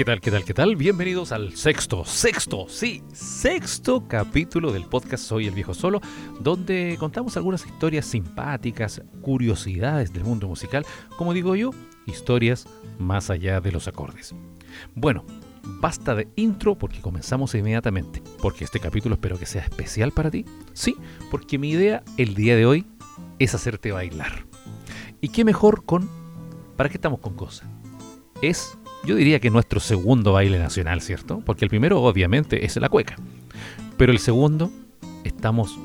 ¿Qué tal, qué tal, qué tal? Bienvenidos al sexto, sexto, sí, sexto capítulo del podcast Soy el Viejo Solo, donde contamos algunas historias simpáticas, curiosidades del mundo musical, como digo yo, historias más allá de los acordes. Bueno, basta de intro porque comenzamos inmediatamente, porque este capítulo espero que sea especial para ti. Sí, porque mi idea el día de hoy es hacerte bailar. ¿Y qué mejor con... ¿Para qué estamos con cosas? Es yo diría que nuestro segundo baile nacional, ¿cierto? Porque el primero obviamente es la cueca. Pero el segundo, estamos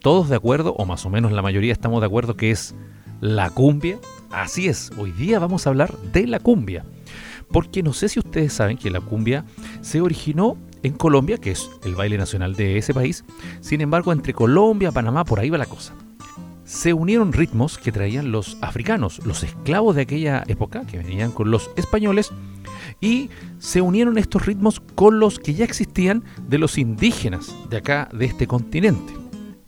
todos de acuerdo, o más o menos la mayoría estamos de acuerdo que es la cumbia. Así es, hoy día vamos a hablar de la cumbia. Porque no sé si ustedes saben que la cumbia se originó en Colombia, que es el baile nacional de ese país. Sin embargo, entre Colombia, Panamá, por ahí va la cosa se unieron ritmos que traían los africanos, los esclavos de aquella época, que venían con los españoles, y se unieron estos ritmos con los que ya existían de los indígenas de acá, de este continente.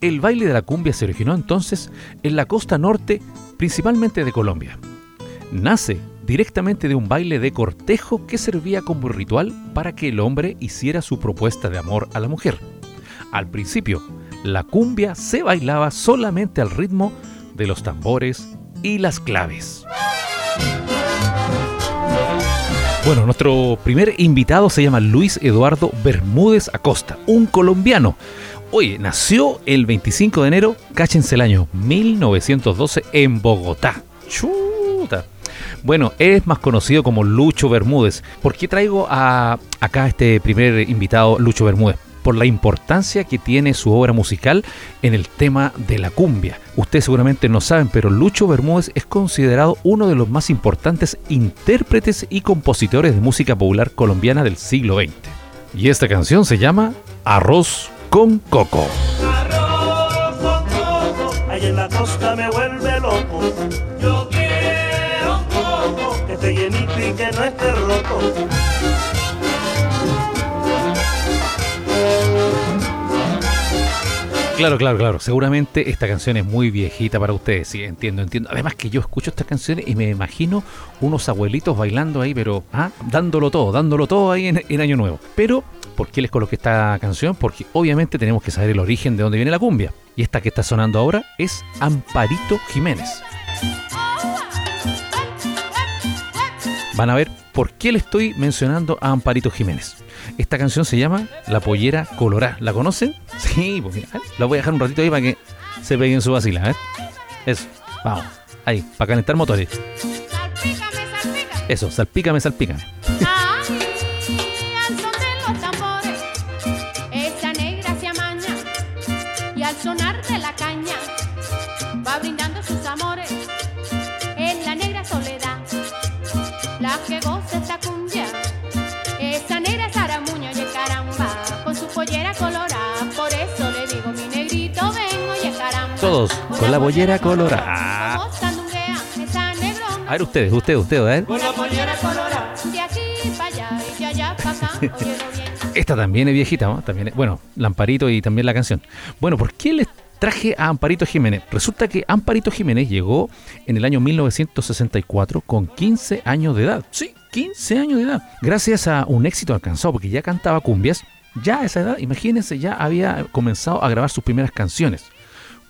El baile de la cumbia se originó entonces en la costa norte, principalmente de Colombia. Nace directamente de un baile de cortejo que servía como ritual para que el hombre hiciera su propuesta de amor a la mujer. Al principio, la cumbia se bailaba solamente al ritmo de los tambores y las claves. Bueno, nuestro primer invitado se llama Luis Eduardo Bermúdez Acosta, un colombiano. Oye, nació el 25 de enero, cáchense el año 1912 en Bogotá. Chuta. Bueno, es más conocido como Lucho Bermúdez. ¿Por qué traigo a acá este primer invitado, Lucho Bermúdez? Por la importancia que tiene su obra musical en el tema de la cumbia. Ustedes seguramente no saben, pero Lucho Bermúdez es considerado uno de los más importantes intérpretes y compositores de música popular colombiana del siglo XX. Y esta canción se llama Arroz con Coco. Arroz con coco, ahí en la costa me vuelve loco. Yo quiero un que esté llenito y que no esté roto. Claro, claro, claro. Seguramente esta canción es muy viejita para ustedes, sí, entiendo, entiendo. Además que yo escucho estas canciones y me imagino unos abuelitos bailando ahí, pero ah, dándolo todo, dándolo todo ahí en, Año Nuevo. Pero, ¿por qué les coloqué esta canción? Porque obviamente tenemos que saber el origen de dónde viene la cumbia. Y esta que está sonando ahora es Amparito Jiménez. Van a ver por qué le estoy mencionando a Amparito Jiménez. Esta canción se llama La Pollera Colorá. ¿La conocen? Sí, pues la voy a dejar un ratito ahí para que se peguen su vacila. ¿eh? Eso, vamos. Ahí, para calentar motores. Salpícame, salpícame. Eso, salpícame, salpícame. esa negra y al sonar de la caña va brindando sus amores. Que goza esta cumbia. Esa negra Saramuño y caramba, con su pollera colorada. Por eso le digo, mi negrito, vengo y caramba. Todos con la pollera colorada. A ver ustedes, ustedes, ustedes, a ver. Con la pollera colorada. De aquí para allá y de allá para acá. Esta también es viejita, ¿no? También bueno, Lamparito y también la canción. Bueno, ¿por qué les traje a Amparito Jiménez? Resulta que Amparito Jiménez llegó en el año 1964 con 15 años de edad. Sí, 15 años de edad. Gracias a un éxito alcanzado, porque ya cantaba cumbias, ya a esa edad, imagínense, ya había comenzado a grabar sus primeras canciones.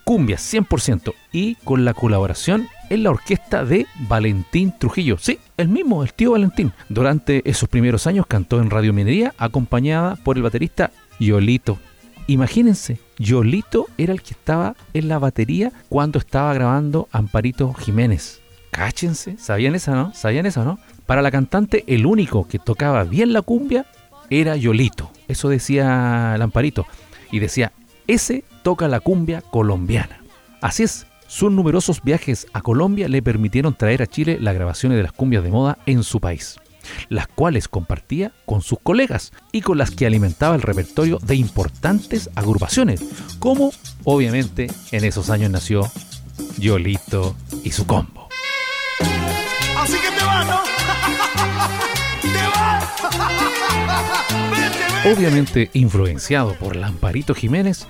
Cumbias 100% y con la colaboración en la orquesta de Valentín Trujillo. Sí, el mismo, el tío Valentín. Durante esos primeros años cantó en Radio Minería acompañada por el baterista Yolito. Imagínense, Yolito era el que estaba en la batería cuando estaba grabando Amparito Jiménez. Cáchense, ¿sabían eso, no? ¿Sabían eso, no? Para la cantante, el único que tocaba bien la cumbia era Yolito. Eso decía Lamparito. Y decía, ese toca la cumbia colombiana. Así es, sus numerosos viajes a Colombia le permitieron traer a Chile las grabaciones de las cumbias de moda en su país, las cuales compartía con sus colegas y con las que alimentaba el repertorio de importantes agrupaciones, como obviamente en esos años nació Yolito y su combo. Así que te va, ¿no? Obviamente influenciado por Lamparito Jiménez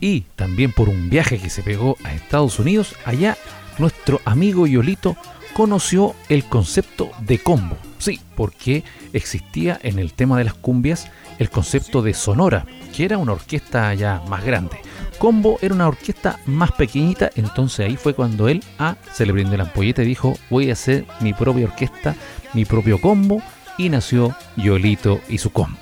y también por un viaje que se pegó a Estados Unidos, allá nuestro amigo Yolito conoció el concepto de combo. Sí, porque existía en el tema de las cumbias el concepto de sonora, que era una orquesta ya más grande. Combo era una orquesta más pequeñita, entonces ahí fue cuando él a se le brindó la ampolleta dijo, voy a hacer mi propia orquesta, mi propio combo, y nació Yolito y su combo.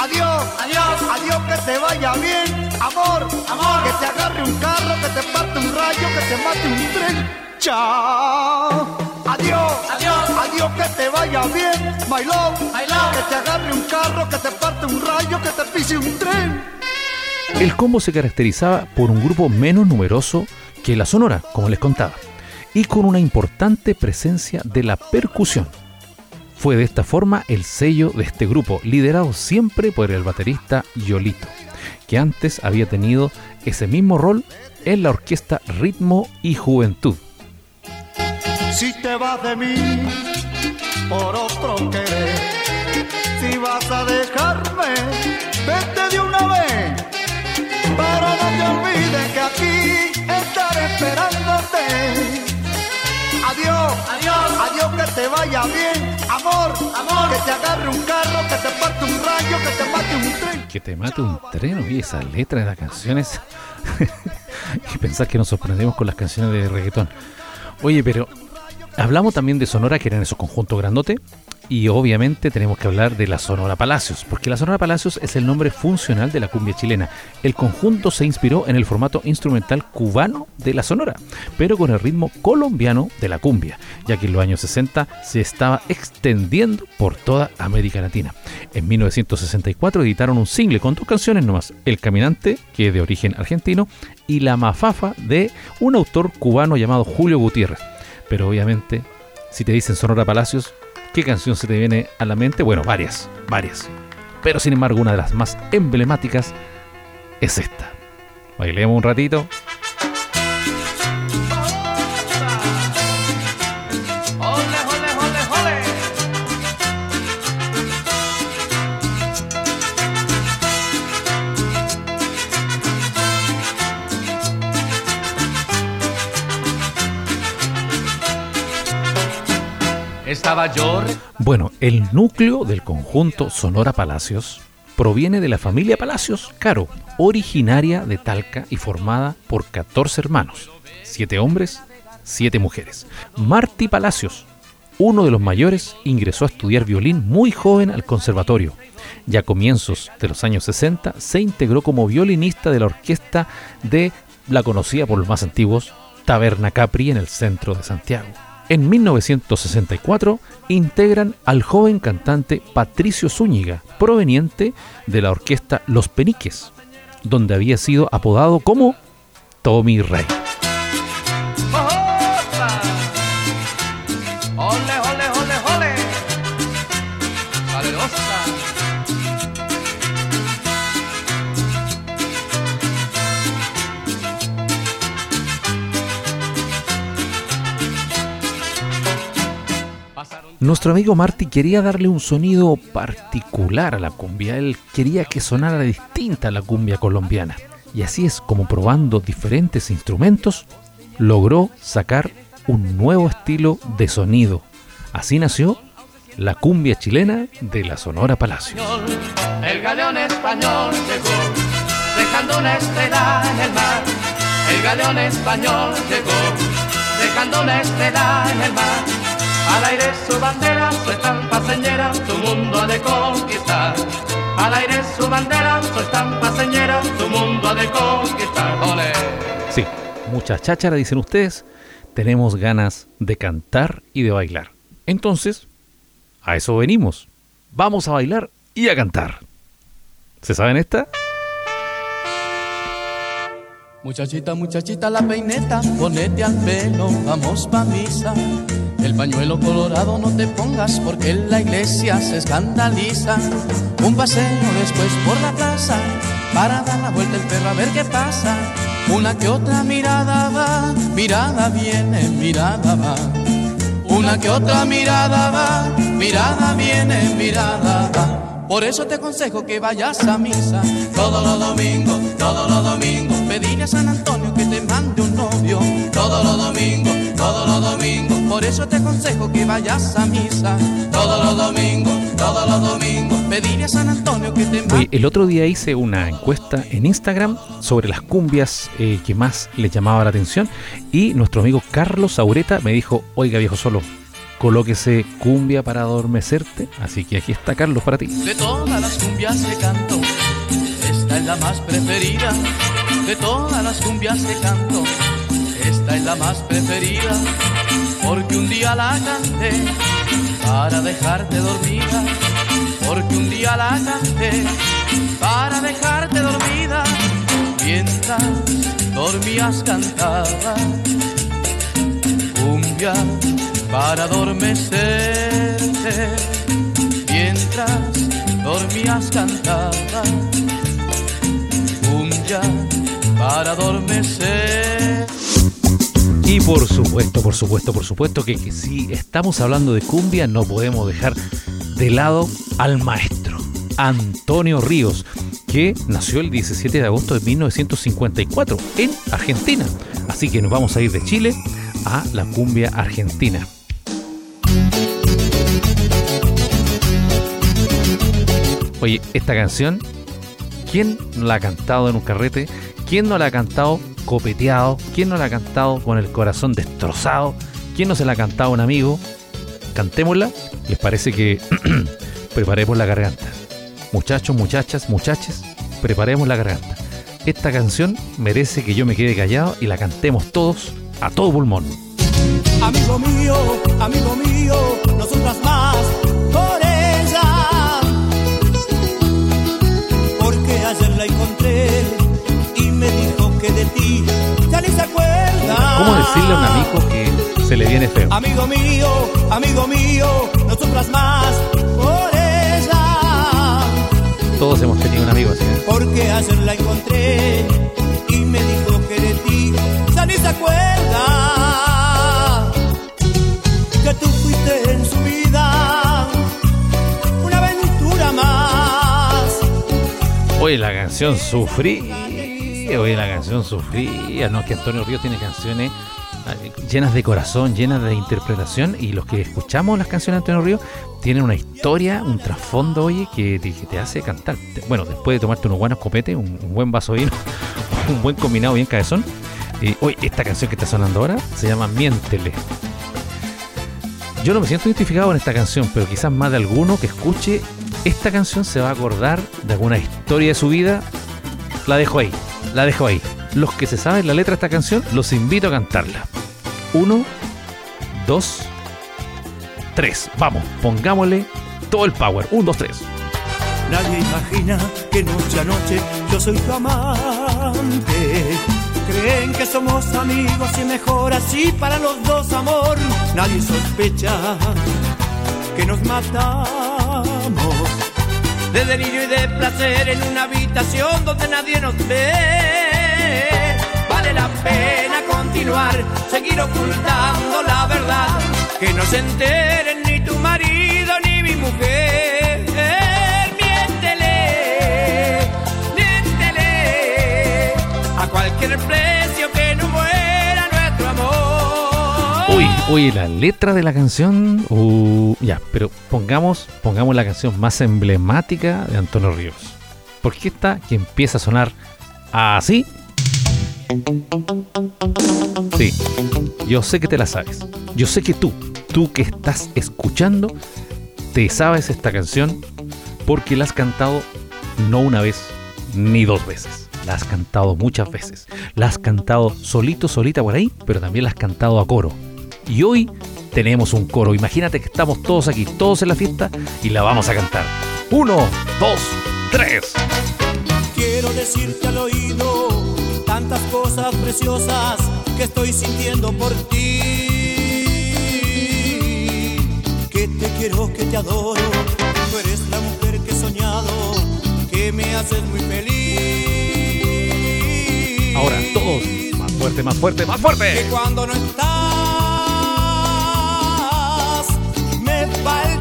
Adiós, adiós, adiós, que te vaya bien, amor, amor, que te agarre un carro, que te parte un rayo, que te mate un tren. Chao. Adiós, adiós, adiós, que te vaya bien, my love, my love, que te agarre un carro, que te parte un rayo, que te pise un tren. El combo se caracterizaba por un grupo menos numeroso que la Sonora, como les contaba, y con una importante presencia de la percusión. Fue de esta forma el sello de este grupo, liderado siempre por el baterista Yolito, que antes había tenido ese mismo rol en la orquesta Ritmo y Juventud. Si te vas de mí por otro querer, si vas a dejarme, vete de una vez pero no te olvides que aquí estaré esperándote. Adiós, adiós, adiós, que te vaya bien, amor, amor, que te agarre un carro, que te parte un rayo, que te mate un tren. Que te mate un tren, oye, esa letra de las canciones. y pensás que nos sorprendemos con las canciones de reggaetón. Oye, pero hablamos también de Sonora, que era en esos conjuntos grandote. Y obviamente tenemos que hablar de la Sonora Palacios, porque la Sonora Palacios es el nombre funcional de la cumbia chilena. El conjunto se inspiró en el formato instrumental cubano de la Sonora, pero con el ritmo colombiano de la cumbia, ya que en los años 60 se estaba extendiendo por toda América Latina. En 1964 editaron un single con dos canciones nomás, El Caminante, que es de origen argentino, y La Mafafa de un autor cubano llamado Julio Gutiérrez. Pero obviamente, si te dicen Sonora Palacios, ¿Qué canción se te viene a la mente? Bueno, varias, varias. Pero sin embargo, una de las más emblemáticas es esta. Bailemos un ratito. Estaba yo. Bueno, el núcleo del conjunto Sonora Palacios proviene de la familia Palacios Caro, originaria de Talca y formada por 14 hermanos, 7 hombres, 7 mujeres. Marty Palacios, uno de los mayores, ingresó a estudiar violín muy joven al conservatorio. Ya a comienzos de los años 60 se integró como violinista de la orquesta de la conocida por los más antiguos Taberna Capri en el centro de Santiago. En 1964 integran al joven cantante Patricio Zúñiga, proveniente de la orquesta Los Peniques, donde había sido apodado como Tommy Rey. Nuestro amigo Marty quería darle un sonido particular a la cumbia, él quería que sonara distinta a la cumbia colombiana. Y así es como probando diferentes instrumentos, logró sacar un nuevo estilo de sonido. Así nació la cumbia chilena de la Sonora Palacio. El galeón español llegó, dejando una estrella en el mar. El galeón español llegó, dejando una estrella en el mar. Al aire su bandera, su estampa señera, su mundo ha de conquistar. Al aire su bandera, su estampa señera, su mundo ha de conquistar. ¡Ole! Sí, mucha cháchara dicen ustedes. Tenemos ganas de cantar y de bailar. Entonces, a eso venimos. Vamos a bailar y a cantar. ¿Se saben esta? Muchachita, muchachita, la peineta, ponete al pelo, vamos pa' misa. El pañuelo colorado no te pongas porque la iglesia se escandaliza. Un paseo después por la plaza para dar la vuelta el perro a ver qué pasa. Una que otra mirada va, mirada viene, mirada va. Una que otra mirada va, mirada viene, mirada va. Por eso te aconsejo que vayas a misa todos los domingos, todos los domingos. Pedirle a San Antonio que te mande un novio todos los domingos, todos los domingos. Por eso te aconsejo que vayas a misa todos los domingos, todos los domingos. Pedirle a San Antonio que te Oye, el otro día hice una encuesta en Instagram sobre las cumbias eh, que más le llamaba la atención y nuestro amigo Carlos Aureta me dijo, oiga viejo solo, colóquese cumbia para adormecerte. Así que aquí está Carlos para ti. De todas las cumbias que canto, esta es la más preferida. De todas las cumbias que canto, esta es la más preferida. Porque un día la canté para dejarte dormida. Porque un día la canté para dejarte dormida. Mientras dormías cantaba cumbia para adormecerte mientras dormías cantaba cumbia para adormecer. Y por supuesto, por supuesto, por supuesto que, que si estamos hablando de cumbia no podemos dejar de lado al maestro Antonio Ríos, que nació el 17 de agosto de 1954 en Argentina. Así que nos vamos a ir de Chile a la cumbia argentina. Oye, esta canción, ¿quién la ha cantado en un carrete? ¿Quién no la ha cantado copeteado? ¿Quién no la ha cantado con el corazón destrozado? ¿Quién no se la ha cantado a un amigo? Cantémosla. ¿Les parece que preparemos la garganta? Muchachos, muchachas, muchaches, preparemos la garganta. Esta canción merece que yo me quede callado y la cantemos todos a todo pulmón. Amigo mío, amigo mío, nosotras más decirle a un amigo que se le viene feo? Amigo mío, amigo mío, nosotras más por ella. Todos hemos tenido un amigo así. ¿eh? Porque ayer la encontré y me dijo que de ti ya ni se acuerda. Que tú fuiste en su vida una aventura más. Oye, la canción Sufrí. Oye, la canción Sufría. No, es que Antonio Ríos tiene canciones llenas de corazón, llenas de interpretación. Y los que escuchamos las canciones de Antonio Ríos tienen una historia, un trasfondo, oye, que te, hace cantar. Bueno, después de tomarte unos buenos copetes, un, un buen vaso de vino, un buen combinado bien cabezón. Eh, oye, esta canción que está sonando ahora se llama Miéntele. Yo no me siento identificado con esta canción, pero quizás más de alguno que escuche esta canción se va a acordar de alguna historia de su vida. La dejo ahí, la dejo ahí. Los que se saben la letra de esta canción, los invito a cantarla. Uno, dos, tres. Vamos, pongámosle todo el power. Un, dos, tres. Nadie imagina que noche a noche yo soy tu amante. Creen que somos amigos y mejor así para los dos amor. Nadie sospecha que nos matamos. De delirio y de placer en una habitación donde nadie nos ve. La pena continuar, seguir ocultando la verdad. Que no se enteren ni tu marido ni mi mujer. Miéntele, miéntele a cualquier precio que no muera nuestro amor. Uy, uy, la letra de la canción. uh, ya, pero pongamos, pongamos la canción más emblemática de Antonio Ríos. Porque esta que empieza a sonar así. Sí, yo sé que te la sabes. Yo sé que tú, tú que estás escuchando, te sabes esta canción porque la has cantado no una vez ni dos veces. La has cantado muchas veces. La has cantado solito, solita por ahí, pero también la has cantado a coro. Y hoy tenemos un coro. Imagínate que estamos todos aquí, todos en la fiesta, y la vamos a cantar. Uno, dos, tres. Quiero decirte al oído tantas cosas preciosas que estoy sintiendo por ti. Que te quiero, que te adoro. Tú eres la mujer que he soñado, que me haces muy feliz. Ahora todos, más fuerte, más fuerte, más fuerte. que cuando no estás me falta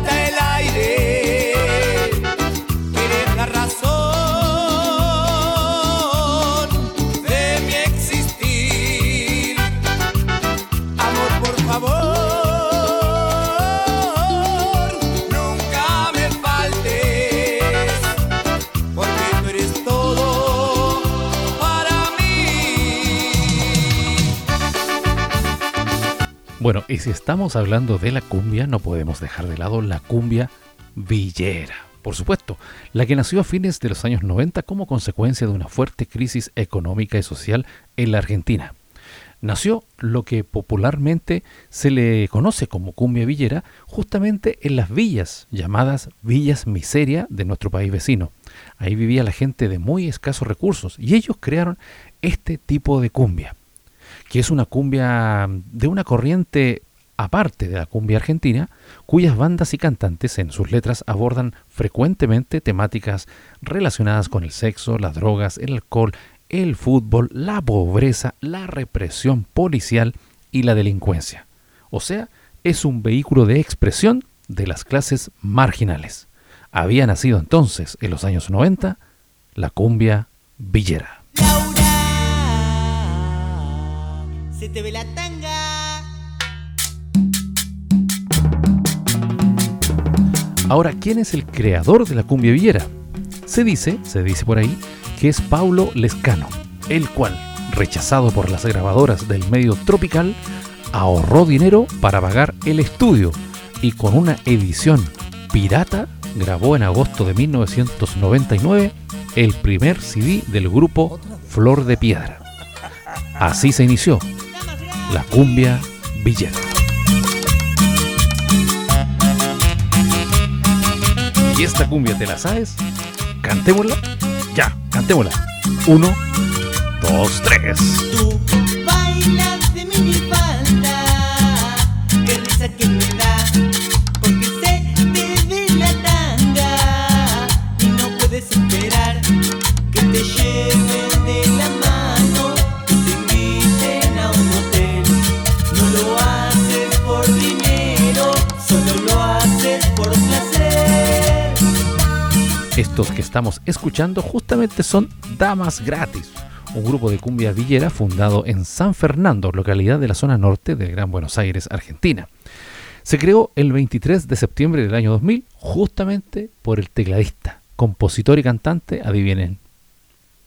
Bueno, y si estamos hablando de la cumbia, no podemos dejar de lado la cumbia villera. Por supuesto, la que nació a fines de los años 90 como consecuencia de una fuerte crisis económica y social en la Argentina. Nació lo que popularmente se le conoce como cumbia villera justamente en las villas llamadas villas miseria de nuestro país vecino. Ahí vivía la gente de muy escasos recursos y ellos crearon este tipo de cumbia, que es una cumbia de una corriente aparte de la cumbia argentina, cuyas bandas y cantantes en sus letras abordan frecuentemente temáticas relacionadas con el sexo, las drogas, el alcohol, el fútbol, la pobreza, la represión policial y la delincuencia. O sea, es un vehículo de expresión de las clases marginales. Había nacido entonces, en los años 90, la cumbia villera. Se te ve la tanga. Ahora, ¿quién es el creador de la cumbia villera? Se dice, se dice por ahí, que es Paulo Lescano, el cual, rechazado por las grabadoras del medio tropical, ahorró dinero para pagar el estudio y con una edición pirata grabó en agosto de 1999 el primer CD del grupo Flor de Piedra. Así se inició la cumbia villera. ¿Y esta cumbia te la sabes? Cantémosla. Ya, cantémosla. Uno, dos, tres. Estamos escuchando justamente son Damas Gratis, un grupo de cumbia villera fundado en San Fernando, localidad de la zona norte de Gran Buenos Aires, Argentina. Se creó el 23 de septiembre del año 2000 justamente por el tecladista, compositor y cantante, adivinen,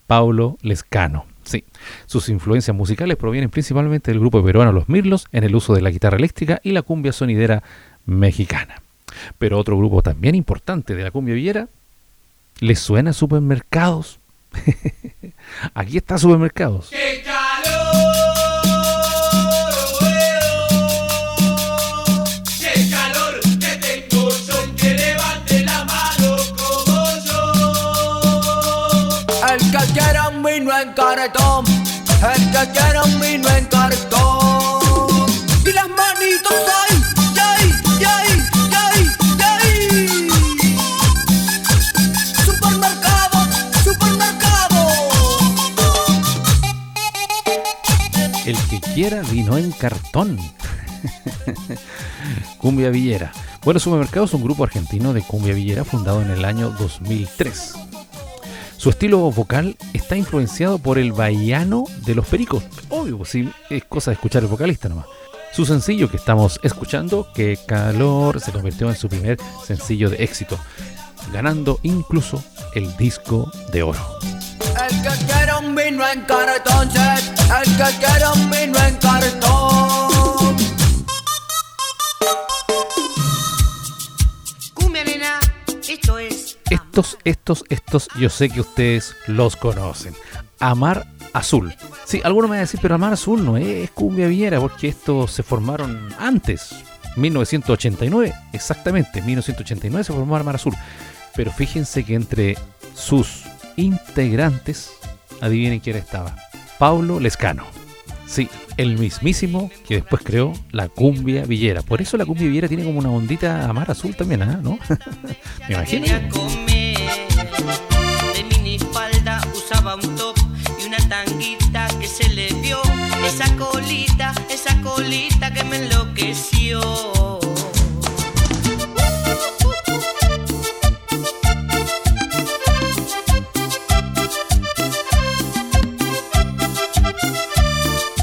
Paulo Lescano. Sí, sus influencias musicales provienen principalmente del grupo peruano Los Mirlos en el uso de la guitarra eléctrica y la cumbia sonidera mexicana. Pero otro grupo también importante de la cumbia villera ¿Les suena supermercados? Aquí está supermercados. ¡Qué calor! abuelo! ¡Qué calor que tengo yo! Que levante la mano como yo. El que quiera un vino en cartón, el que quiera un vino cartón. cumbia Villera. Bueno, Supermercado es un grupo argentino de cumbia villera fundado en el año 2003. Su estilo vocal está influenciado por el bahiano de los pericos. Obvio, pues sí, es cosa de escuchar el vocalista nomás. Su sencillo que estamos escuchando, Que Calor, se convirtió en su primer sencillo de éxito, ganando incluso el disco de oro. El vino en cartón. El que quiera un vino en cartón. Cumbia nena, esto es. Estos, estos, estos, yo sé que ustedes los conocen. Amar Azul. Sí, alguno me va a decir, pero Amar Azul no es cumbia villera, porque estos se formaron antes, 1989, exactamente, 1989 se formó Amar Azul. Pero fíjense que entre sus integrantes, adivinen quién estaba, Paulo Lescano. Sí, el mismísimo que después creó la cumbia villera. Por eso la cumbia villera tiene como una ondita Amar Azul también, ¿ah? ¿no? Me imagino. De minifalda usaba un top y una tanguita que se le vio. Esa colita, esa colita que me enloqueció.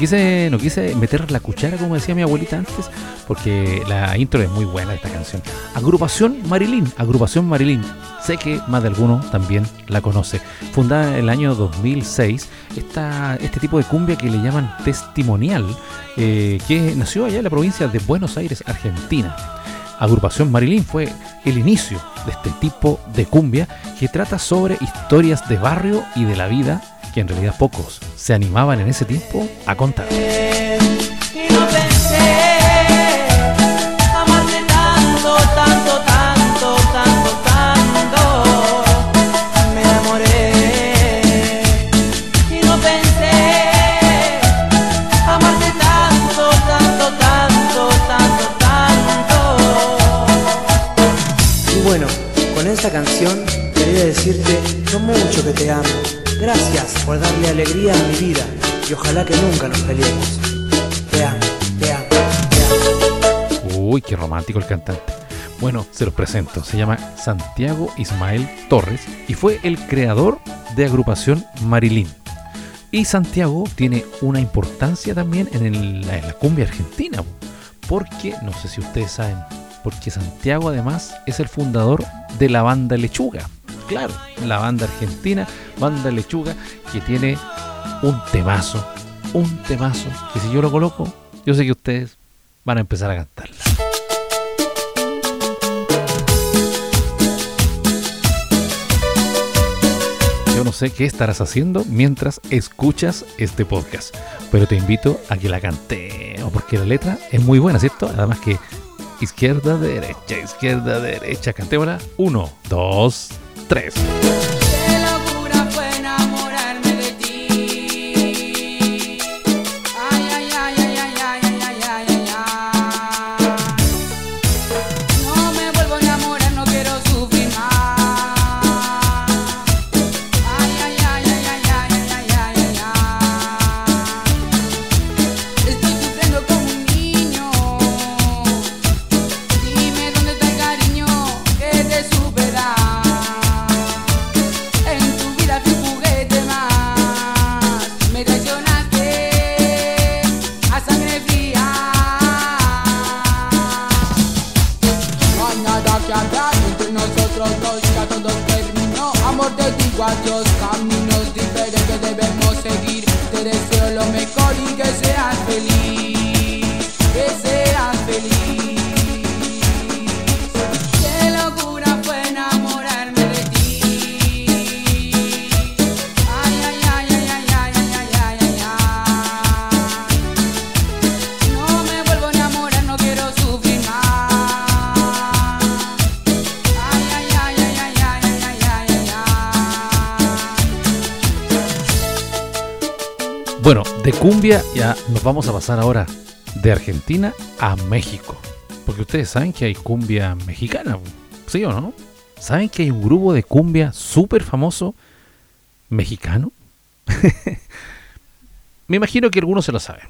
quise, no quise meter la cuchara como decía mi abuelita antes, porque la intro es muy buena de esta canción. Agrupación Marilyn, Agrupación Marilyn. Sé que más de alguno también la conoce. Fundada en el año 2006, esta, este tipo de cumbia que le llaman testimonial, eh, que nació allá en la provincia de Buenos Aires, Argentina. Agrupación Marilyn fue el inicio de este tipo de cumbia que trata sobre historias de barrio y de la vida que en realidad pocos se animaban en ese tiempo a contar. Y no pensé, amarte tanto, tanto, tanto, tanto, tanto. Me enamoré. Y no pensé, amarte tanto, tanto, tanto, tanto, tanto. Y bueno, con esta canción quería decirte: no me mucho que te amo. Gracias por darle alegría a mi vida y ojalá que nunca nos peleemos. Te amo, te amo, te amo. Uy, qué romántico el cantante. Bueno, se los presento. Se llama Santiago Ismael Torres y fue el creador de agrupación Marilyn. Y Santiago tiene una importancia también en, la cumbia argentina, porque, no sé si ustedes saben, porque Santiago además es el fundador de la banda Lechuga. Claro, la banda argentina, banda Lechuga, que tiene un temazo, un temazo, que si yo lo coloco, yo sé que ustedes van a empezar a cantarla. Yo no sé qué estarás haciendo mientras escuchas este podcast, pero te invito a que la cantemos porque la letra es muy buena, ¿cierto? Además que izquierda, derecha, izquierda, derecha, cantémosla. Uno, dos, 3. Que hablar entre nosotros dos, ya todo terminó. Amor, te digo adiós, caminos de cumbia ya nos vamos a pasar ahora de Argentina a México. Porque ustedes saben que hay cumbia mexicana, ¿sí o no? ¿Saben que hay un grupo de cumbia súper famoso mexicano? Me imagino que algunos se lo saben.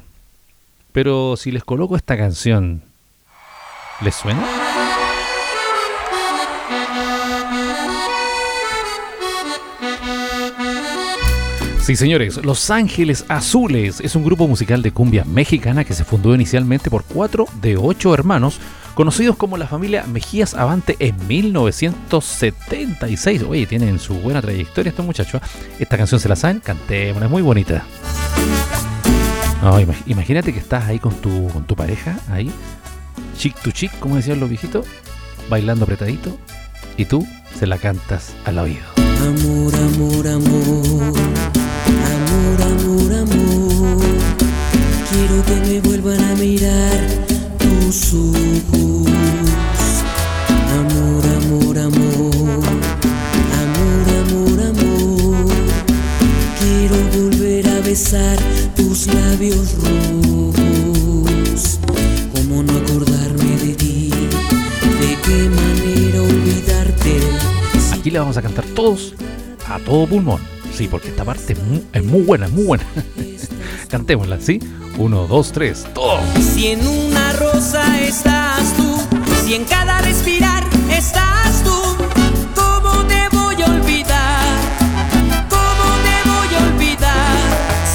Pero si les coloco esta canción, ¿les suena? Sí, señores, Los Ángeles Azules es un grupo musical de cumbia mexicana que se fundó inicialmente por cuatro de ocho hermanos, conocidos como la familia Mejías Avante en 1976. Oye, tienen su buena trayectoria estos muchachos. ¿eh? Esta canción se la saben, cantémosla, es muy bonita. Imagínate que estás ahí con tu, con tu pareja, ahí, chic to chic, como decían los viejitos, bailando apretadito, y tú se la cantas al oído. Amor, amor, amor, Quiero que me vuelvan a mirar tus ojos. Amor, amor, amor. Amor, amor, amor. Quiero volver a besar tus labios rojos. ¿Cómo no acordarme de ti? ¿De qué manera olvidarte? Aquí le vamos a cantar todos a todo pulmón. Sí, porque esta parte es muy, es muy buena, es muy buena. Cantémosla, ¿sí? Uno, dos, tres, todo. Si en una rosa estás tú, si en cada respirar estás tú, ¿cómo te voy a olvidar? ¿Cómo te voy a olvidar?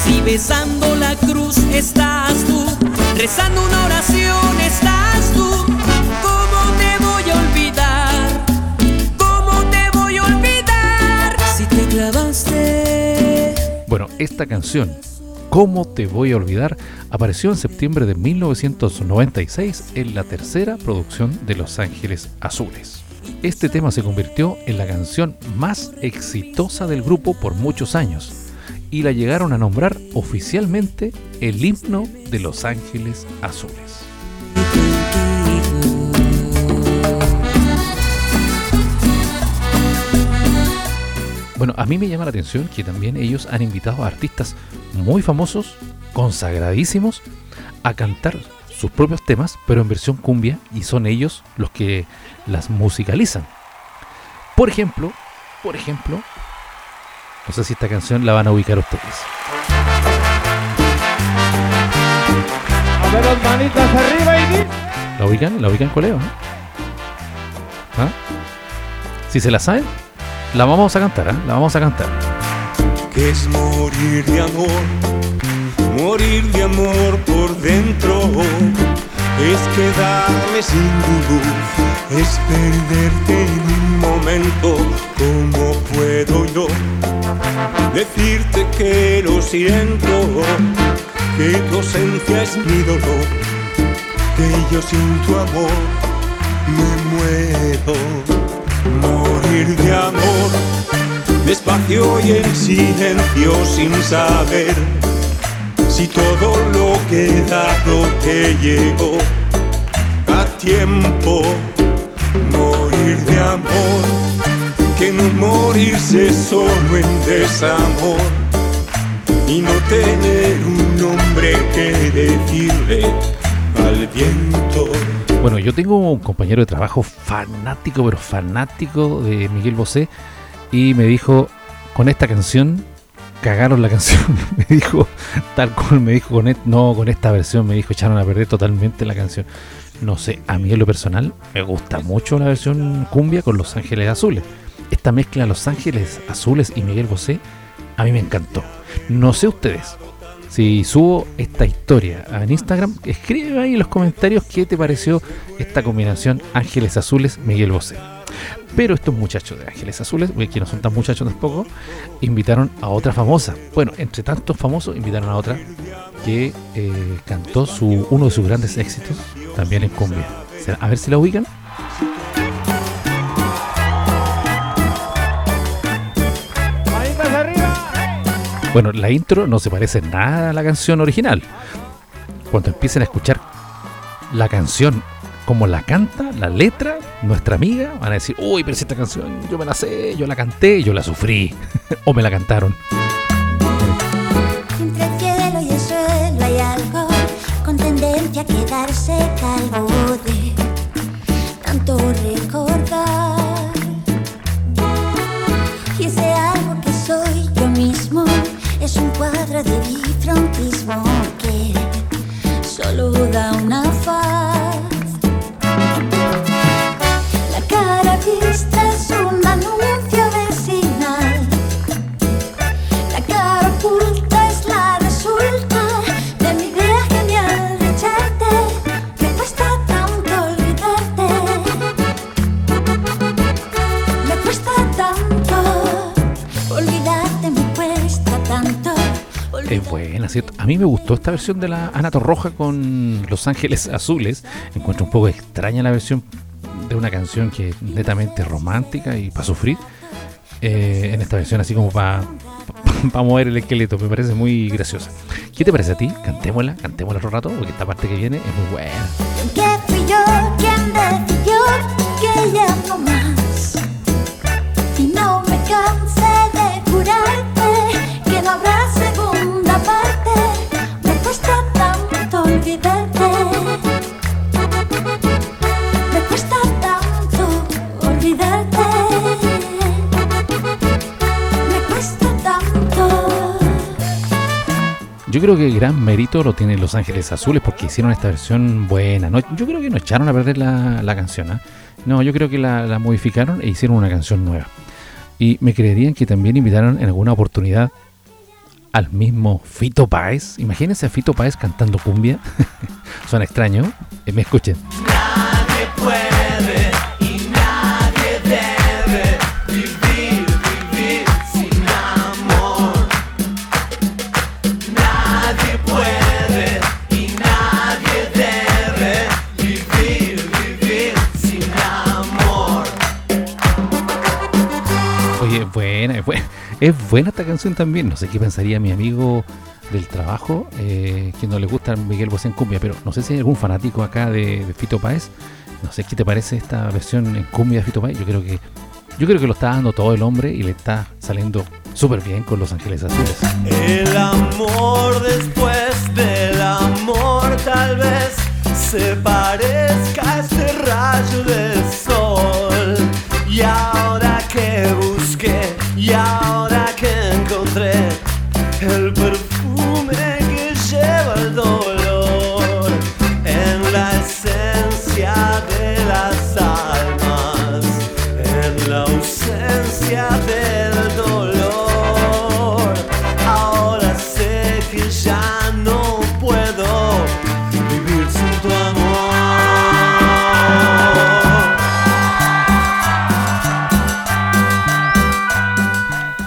Si besando la cruz estás tú, rezando una oración estás tú, ¿cómo te voy a olvidar? ¿Cómo te voy a olvidar? Si te clavaste. Bueno, esta canción, ¿Cómo te voy a olvidar? apareció en septiembre de 1996 en la tercera producción de Los Ángeles Azules. Este tema se convirtió en la canción más exitosa del grupo por muchos años y la llegaron a nombrar oficialmente el himno de Los Ángeles Azules. Bueno, a mí me llama la atención que también ellos han invitado a artistas muy famosos, consagradísimos, a cantar sus propios temas, pero en versión cumbia, y son ellos los que las musicalizan. Por ejemplo, por ejemplo, no sé si esta canción la van a ubicar ustedes. A ver, las manitas arriba y ¿La ubican? ¿La ubican, colega? ¿no? ¿Ah? Si se la saben, la vamos a cantar, ¿eh? La vamos a cantar. que es morir de amor, morir de amor por dentro, es quedarme sin luz, es perderte en un momento, ¿cómo puedo yo decirte que lo siento, que tu ausencia es mi dolor, que yo sin tu amor me muero, morir de amor despacio y en silencio sin saber si todo lo que he dado te llegó a tiempo. Morir de amor, que no morirse solo en desamor y no tener un nombre que decirle al viento. Bueno, yo tengo un compañero de trabajo fanático, pero fanático de Miguel Bosé y me dijo, con esta canción cagaron la canción, me dijo, tal cual me dijo, con et- no, con esta versión me dijo, echaron a perder totalmente la canción. No sé, a mí en lo personal me gusta mucho la versión cumbia con Los Ángeles Azules. Esta mezcla Los Ángeles Azules y Miguel Bosé a mí me encantó. No sé ustedes, si subo esta historia en Instagram, escribe ahí en los comentarios qué te pareció esta combinación Ángeles Azules Miguel Bosé. Pero estos muchachos de Ángeles Azules, eh, que no son tan muchachos tampoco, invitaron a otra famosa. Bueno, entre tantos famosos, invitaron a otra que eh, cantó uno de sus grandes éxitos también en cumbia. ¿Será- A ver si la ubican. Bueno, la intro no se parece nada a la canción original. Cuando empiecen a escuchar la canción como la canta, la letra, nuestra amiga, van a decir, uy, pero si esta canción yo me la sé, yo la canté, yo la sufrí, o me la cantaron. Entre y el suelo hay algo a quedarse calvo un cuadro de bifrontismo que solo da una faz. A mí me gustó esta versión de la Ana Torroja con Los Ángeles Azules. Encuentro un poco extraña la versión de una canción que es netamente romántica y para sufrir. eh, en esta versión así como para mover el esqueleto, me parece muy graciosa. ¿Qué te parece a ti? Cantémosla, cantémosla otro rato, porque esta parte que viene es muy buena. Fui yo decidió que más. Yo creo que gran mérito lo tienen Los Ángeles Azules porque hicieron esta versión buena. ¿no? Yo creo que no echaron a perder la, la canción. ¿ah? No, yo creo que la, modificaron e hicieron una canción nueva. Y me creerían que también invitaron en alguna oportunidad al mismo Fito Páez. Imagínense a Fito Páez cantando cumbia. Suena extraño. Eh, me escuchen. Nadie puede es buena esta canción también. No sé qué pensaría mi amigo del trabajo, eh, que no le gusta Miguel Bosé en cumbia, pero no sé si hay algún fanático acá de, de Fito Páez. No sé qué te parece esta versión en cumbia de Fito Páez. Yo creo que yo creo que lo está dando todo el hombre y le está saliendo súper bien con Los Ángeles Azules. El amor después del amor tal vez se parezca a este rayo del sol. Y ahora que busqué, y ahora que encontré el perfume que lleva el dolor en la esencia de las almas, en la ausencia del dolor. Ahora sé que ya no puedo vivir sin tu amor.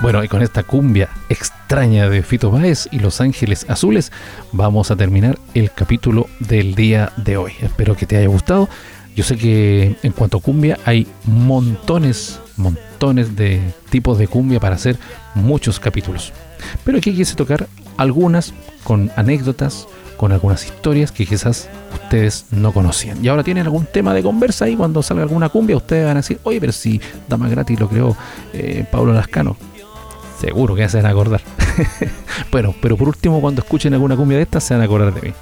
Bueno, y con esta cumbia extraña de Fito Páez y Los Ángeles Azules, vamos a terminar el capítulo del día de hoy. Espero que te haya gustado. Yo sé que en cuanto a cumbia hay montones, montones de tipos de cumbia para hacer muchos capítulos. Pero aquí quise tocar algunas con anécdotas, con algunas historias que quizás ustedes no conocían. Y ahora tienen algún tema de conversa y cuando salga alguna cumbia ustedes van a decir, oye, pero si Dama Gratis lo creó eh, Pablo Lascano. Seguro que se van a acordar. bueno, pero por último, cuando escuchen alguna cumbia de estas, se van a acordar de mí.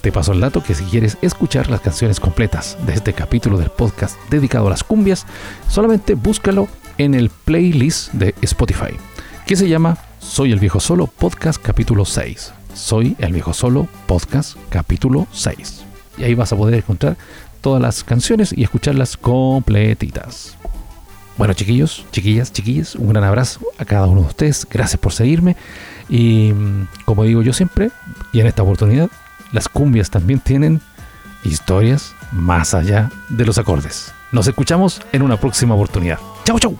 Te paso el dato que si quieres escuchar las canciones completas de este capítulo del podcast dedicado a las cumbias, solamente búscalo en el playlist de Spotify, que se llama Soy el Viejo Solo Podcast Capítulo 6. Soy el Viejo Solo Podcast Capítulo 6. Y ahí vas a poder encontrar todas las canciones y escucharlas completitas. Bueno, chiquillos, chiquillas, chiquillas, un gran abrazo a cada uno de ustedes. Gracias por seguirme. Y mm, como digo yo siempre, y en esta oportunidad, las cumbias también tienen historias más allá de los acordes. Nos escuchamos en una próxima oportunidad. Chau, chau.